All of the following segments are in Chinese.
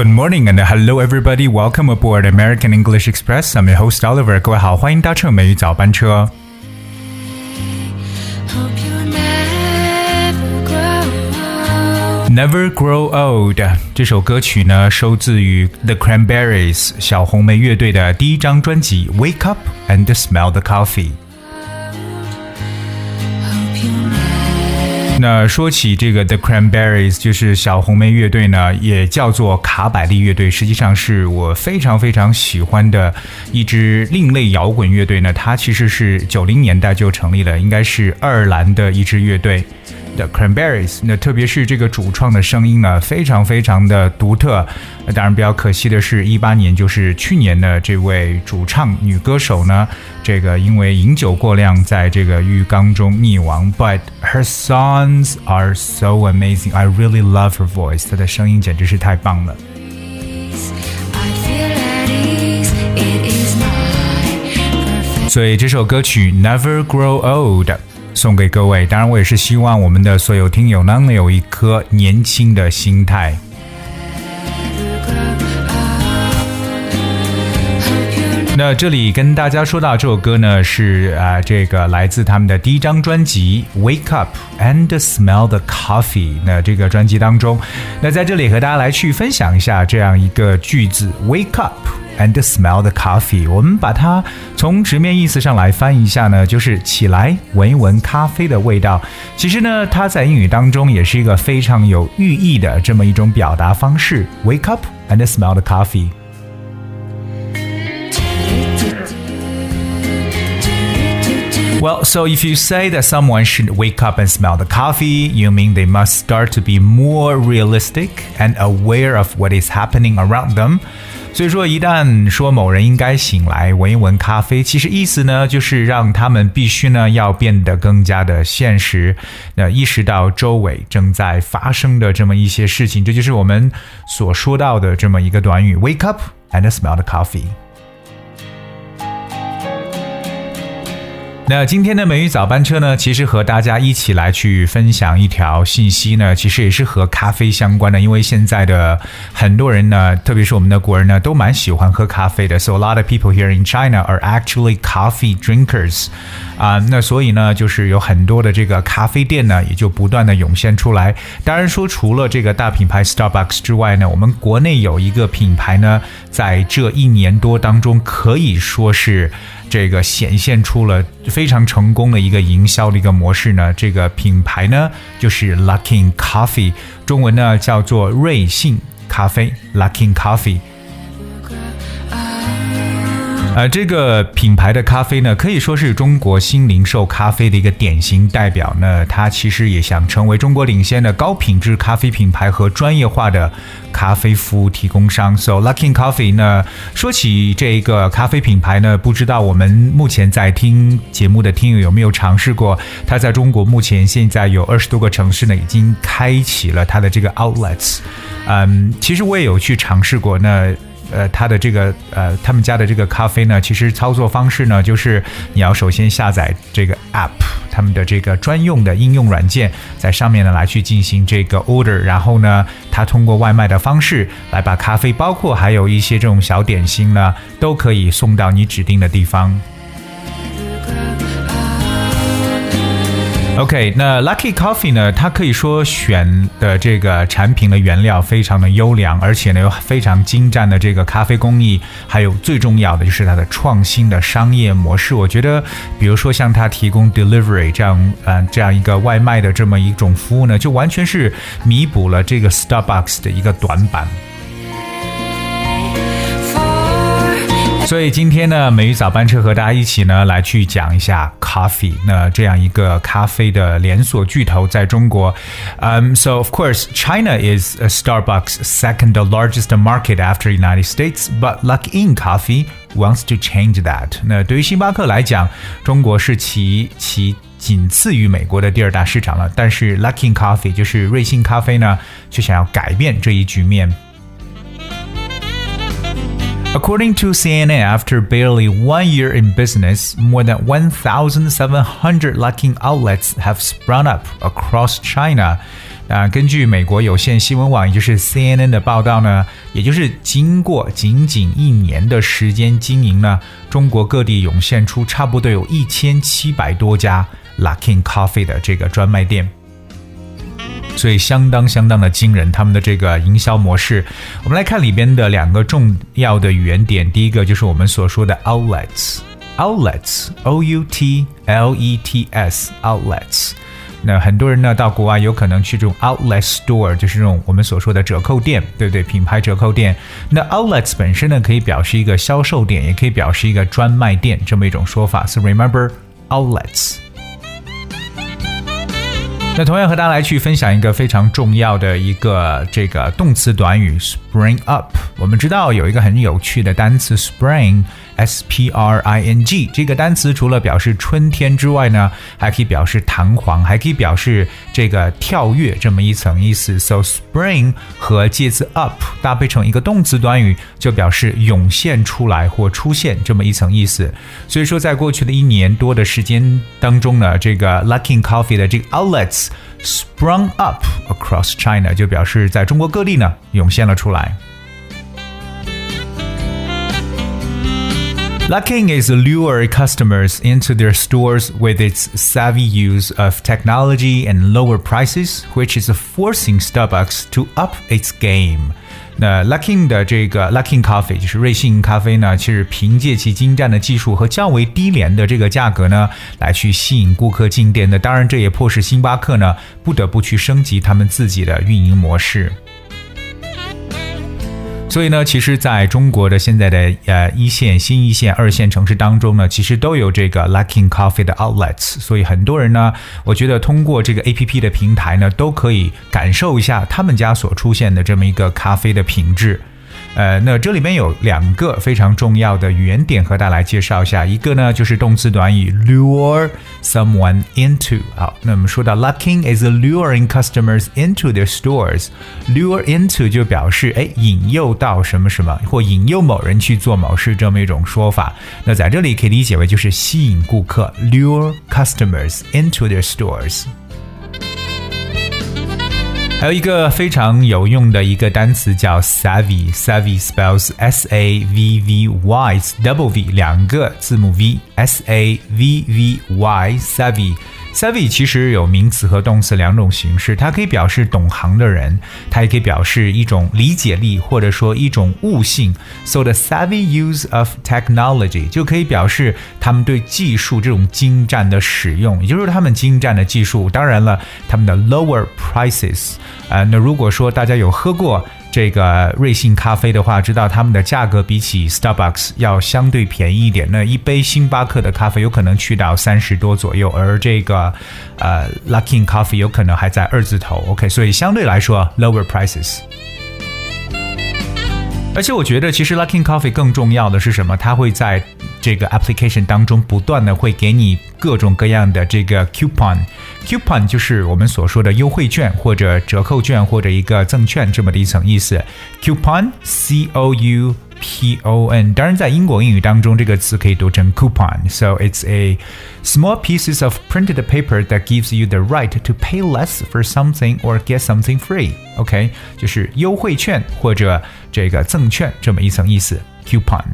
Good morning and hello everybody. Welcome aboard American English Express. I'm your host Oliver. 各位好，欢迎搭乘美语早班车。 Hope you never grow old. Never Grow Old 这首歌曲呢，收自于 The Cranberries 小红莓乐队的第一张专辑《Wake Up and Smell the Coffee》。 那说起这个 The Cranberries，就是小红莓乐队呢，也叫做卡百利乐队，实际上是我非常非常喜欢的一支另类摇滚乐队呢。它其实是九零年代就成立了，应该是爱尔兰的一支乐队。cranberries 那特别是这个主创的声音呢非常非常的独特。那当然比较可惜的是一八年就是去年的这位主唱女歌手呢这个因为饮酒过量在这个浴缸中溺亡。But her songs are so amazing. I really love her voice. 她的声音简直是太棒了。所以这首歌曲 never grow old 送给各位。当然，我也是希望我们的所有听友呢，能有一颗年轻的心态。那这里跟大家说到这首歌呢，是啊、这个来自他们的第一张专辑《Wake Up and Smell the Coffee》。那这个专辑当中，那在这里和大家来去分享一下这样一个句子：Wake up and smell the coffee。我们把它从直面意思上来翻译一下呢，就是起来闻一闻咖啡的味道。其实呢，它在英语当中也是一个非常有寓意的这么一种表达方式：Wake up and smell the coffee。 Well, so if you say that someone should wake up and smell the coffee, you mean they must start to be more realistic and aware of what is happening around them. 所以说，一旦说某人应该醒来闻一闻咖啡，其实意思呢，就是让他们必须呢要变得更加的现实，那意识到周围正在发生的这么一些事情，这就是我们所说到的这么一个短语：wake up and smell the coffee。那今天的美语早班车呢，其实和大家一起来去分享一条信息呢，其实也是和咖啡相关的。因为现在的很多人呢，特别是我们的国人呢，都蛮喜欢喝咖啡的。So a lot of people here in China are actually coffee drinkers。啊、那所以呢，就是有很多的这个咖啡店呢，也就不断的涌现出来。当然说，除了这个大品牌 Starbucks 之外呢，我们国内有一个品牌呢，在这一年多当中，可以说是。这个显现出了非常成功的一个营销的一个模式呢。这个品牌呢就是 Luckin Coffee，中文呢叫做瑞幸咖啡 Luckin Coffee。呃，这个品牌的咖啡呢，可以说是中国新零售咖啡的一个典型代表呢。它其实也想成为中国领先的高品质咖啡品牌和专业化的咖啡服务提供商。So Luckin Coffee 呢，说起这一个咖啡品牌呢，不知道我们目前在听节目的听友有没有尝试过？它在中国目前现在有二十多个城市呢，已经开启了它的这个 outlets。嗯，其实我也有去尝试过。那呃，它的这个呃，他们家的这个咖啡呢，其实操作方式呢，就是你要首先下载这个 app，他们的这个专用的应用软件，在上面呢来去进行这个 order，然后呢，它通过外卖的方式来把咖啡，包括还有一些这种小点心呢，都可以送到你指定的地方。OK，那 Lucky Coffee 呢？它可以说选的这个产品的原料非常的优良，而且呢有非常精湛的这个咖啡工艺，还有最重要的就是它的创新的商业模式。我觉得，比如说像它提供 delivery 这样呃这样一个外卖的这么一种服务呢，就完全是弥补了这个 Starbucks 的一个短板。所以今天呢，美语早班车和大家一起呢来去讲一下 coffee。那这样一个咖啡的连锁巨头在中国，嗯、s o of course China is a Starbucks second largest market after United States, but Luckin Coffee wants to change that。那对于星巴克来讲，中国是其其。仅次于美国的第二大市场了，但是 Luckin Coffee 就是瑞幸咖啡呢，却想要改变这一局面。According to CNN, after barely one year in business, more than 1,700 Luckin outlets have sprung up across China. 啊，根据美国有线新闻网，也就是 CNN 的报道呢，也就是经过仅仅一年的时间经营呢，中国各地涌现出差不多有一千七百多家 Luckin Coffee 的这个专卖店。 所以相当相当的惊人，他们的这个营销模式。我们来看里边的两个重要的语言点，第一个就是我们所说的 outlets，outlets，o u t l e t s，outlets。那很多人呢到国外有可能去这种 outlet store，就是这种我们所说的折扣店，对不对？品牌折扣店。那 outlets 本身呢可以表示一个销售点，也可以表示一个专卖店这么一种说法。So remember outlets。那同样和大家来去分享一个非常重要的一个这个动词短语 spring up。我们知道有一个很有趣的单词 “spring” S P R I N G。这个单词除了表示春天之外呢，还可以表示弹簧，还可以表示这个跳跃这么一层意思。So spring 和介词 up 搭配成一个动词短语，就表示涌现出来或出现这么一层意思。所以说，在过去的一年多的时间当中呢，这个 Luckin Coffee 的这个 outlets sprung up across China，就表示在中国各地呢涌现了出来。Luckin is lure customers into their stores with its savvy use of technology and lower prices, which is forcing Starbucks to up its game. 那 Luckin 的这个 Luckin Coffee 就是瑞幸咖啡呢，其实凭借其精湛的技术和较为低廉的这个价格呢，来去吸引顾客进店的。当然，这也迫使星巴克呢不得不去升级他们自己的运营模式。 所以呢，其实在中国的现在的呃一线、新一线、二线城市当中呢，其实都有这个 Luckin Coffee 的 outlets。所以很多人呢，我觉得通过这个 A P P 的平台呢，都可以感受一下他们家所出现的这么一个咖啡的品质。呃，那这里面有两个非常重要的语言点和大家来介绍一下。一个呢就是动词短语 lure someone into。好，那我们说到 Lucking is luring customers into their stores。lure into 就表示哎引诱到什么什么，或引诱某人去做某事这么一种说法。那在这里可以理解为就是吸引顾客 lure customers into their stores。还有一个非常有用的一个单词叫 savvy，savvy spells s a v v y，double v 两个字母 v，s a v v y，savvy Savi 其实有名词和动词两种形式，它可以表示懂行的人，它也可以表示一种理解力或者说一种悟性。So the savvy use of technology 就可以表示他们对技术这种精湛的使用，也就是他们精湛的技术。当然了，他们的 lower prices，呃，那如果说大家有喝过。这个瑞幸咖啡的话，知道他们的价格比起 Starbucks 要相对便宜一点。那一杯星巴克的咖啡有可能去到三十多左右，而这个呃 Luckin Coffee 有可能还在二字头。OK，所以相对来说 lower prices。而且我觉得，其实 Luckin Coffee 更重要的是什么？它会在这个 application 当中不断的会给你各种各样的这个 coupon，coupon 就是我们所说的优惠券或者折扣券或者一个赠券这么的一层意思。coupon，c o u p o n，当然在英国英语当中这个词可以读成 coupon，so it's a small pieces of printed paper that gives you the right to pay less for something or get something free。OK，就是优惠券或者这个赠券这么一层意思，coupon。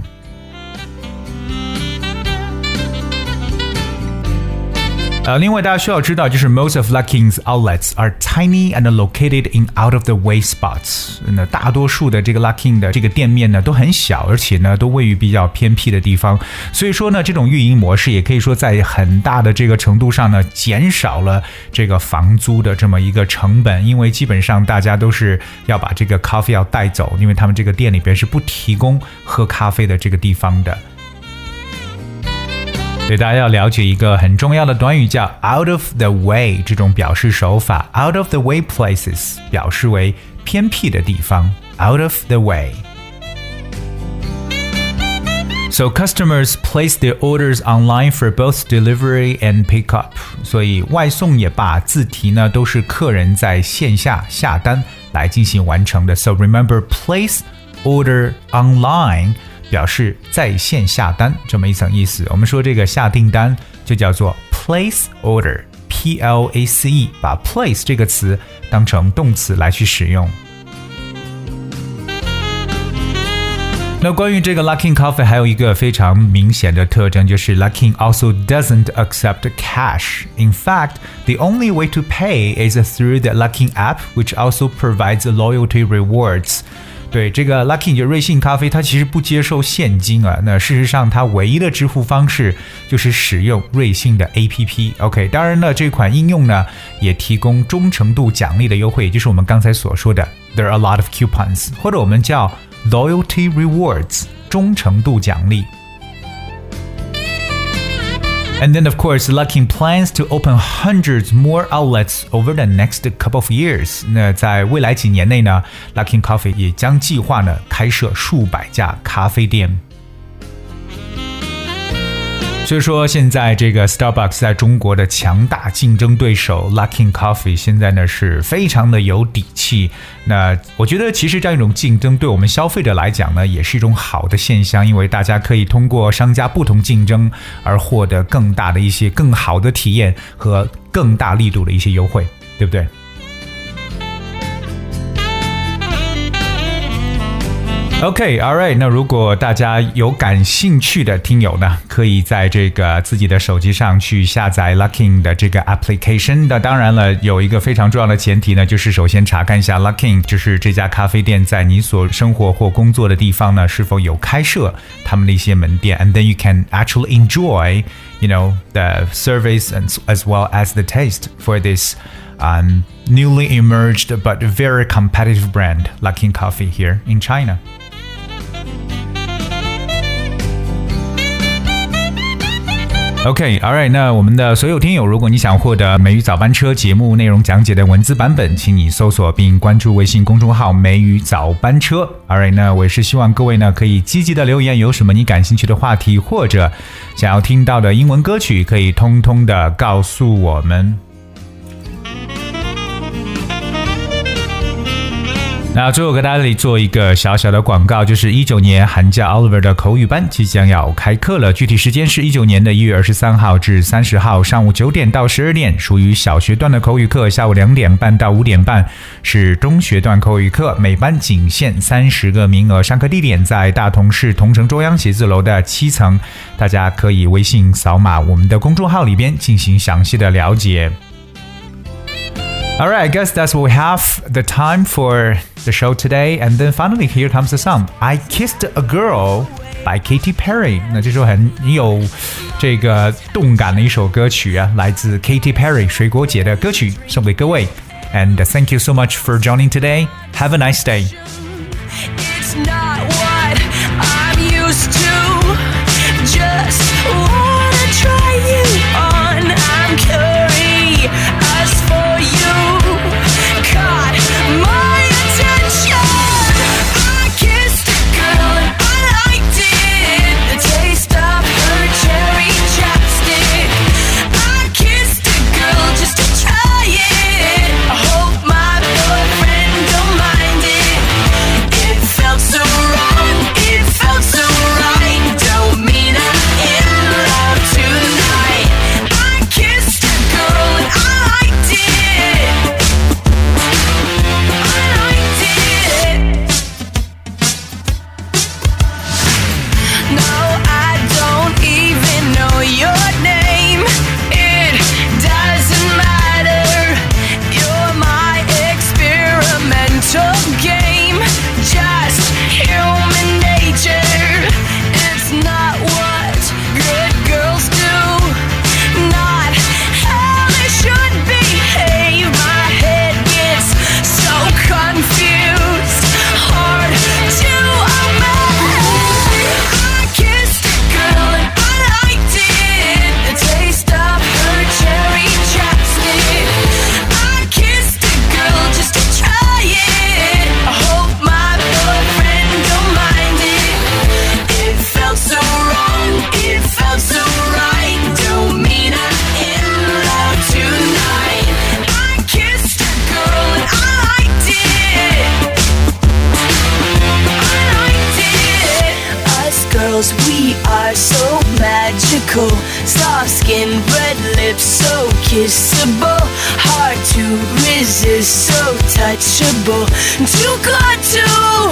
呃，另外大家需要知道，就是 most of Luckin's outlets are tiny and located in out of the way spots。那大多数的这个 Luckin 的这个店面呢都很小，而且呢都位于比较偏僻的地方。所以说呢，这种运营模式也可以说在很大的这个程度上呢，减少了这个房租的这么一个成本，因为基本上大家都是要把这个咖啡要带走，因为他们这个店里边是不提供喝咖啡的这个地方的。所以大家要了解一个很重要的短语，叫 out of the way 这种表示手法。out of the way places 表示为偏僻的地方。out of the way。So customers place their orders online for both delivery and pickup。所以外送也罢，自提呢都是客人在线下下单来进行完成的。So remember place order online。 表示在线下单这么一层意思。我们说这个下订单就叫做 place order，P P L A C E，把 place 这个词当成动词来去使用。那关于这个 Luckin Coffee 还有一个非常明显的特征，就是 Luckin also doesn't accept cash. In fact, the only way to pay is through the Luckin app, which also provides loyalty rewards. 对这个 Lucky 就瑞幸咖啡，它其实不接受现金啊。那事实上，它唯一的支付方式就是使用瑞幸的 APP。OK，当然了，这款应用呢也提供忠诚度奖励的优惠，也就是我们刚才所说的 There are a lot of coupons，或者我们叫 loyalty rewards 忠诚度奖励。And then, of course, Luckin plans to open hundreds more outlets over the next couple of years. 那在未来几年内呢，Luckin Coffee 也将计划呢开设数百家咖啡店。 所以说，现在这个 Starbucks 在中国的强大竞争对手 Luckin Coffee 现在呢是非常的有底气。那我觉得，其实这样一种竞争对我们消费者来讲呢，也是一种好的现象，因为大家可以通过商家不同竞争而获得更大的一些更好的体验和更大力度的一些优惠，对不对 ？OK，all、right。那如果大家有感兴趣的听友呢，可以在这个自己的手机上去下载 Luckin 的这个 application。那当然了，有一个非常重要的前提呢，就是首先查看一下 Luckin，就是这家咖啡店在你所生活或工作的地方呢是否有开设他们的一些门店，and then you can actually enjoy, you know, the service and as well as the taste for this. Um, newly emerged but very competitive brand, Luckin Coffee here in China. OK，All、right，那我们的所有听友，如果你想获得美语早班车节目内容讲解的文字版本，请你搜索并关注微信公众号“美语早班车”。All right，那我也是希望各位呢可以积极的留言，有什么你感兴趣的话题或者想要听到的英文歌曲，可以通通的告诉我们。那最后给大家里做一个小小的广告，就是一九年寒假 Oliver 的口语班即将要开课了，具体时间是一九年的一月二十三号至三十号，上午九点到十二点，属于小学段的口语课；下午两点半到五点半是中学段口语课，每班仅限三十个名额。上课地点在大同市同城中央写字楼的七层，大家可以微信扫码我们的公众号里边进行详细的了解。All right, I guess that's what we have the time for the show today. And then finally, here comes the song "I Kissed a Girl" by Katy Perry。那这首很有这个动感的一首歌曲啊，来自 Katy Perry 水果姐的歌曲，送给各位。And thank you so much for joining today. Have a nice day. Irresistible, hard to resist, so touchable, too good to.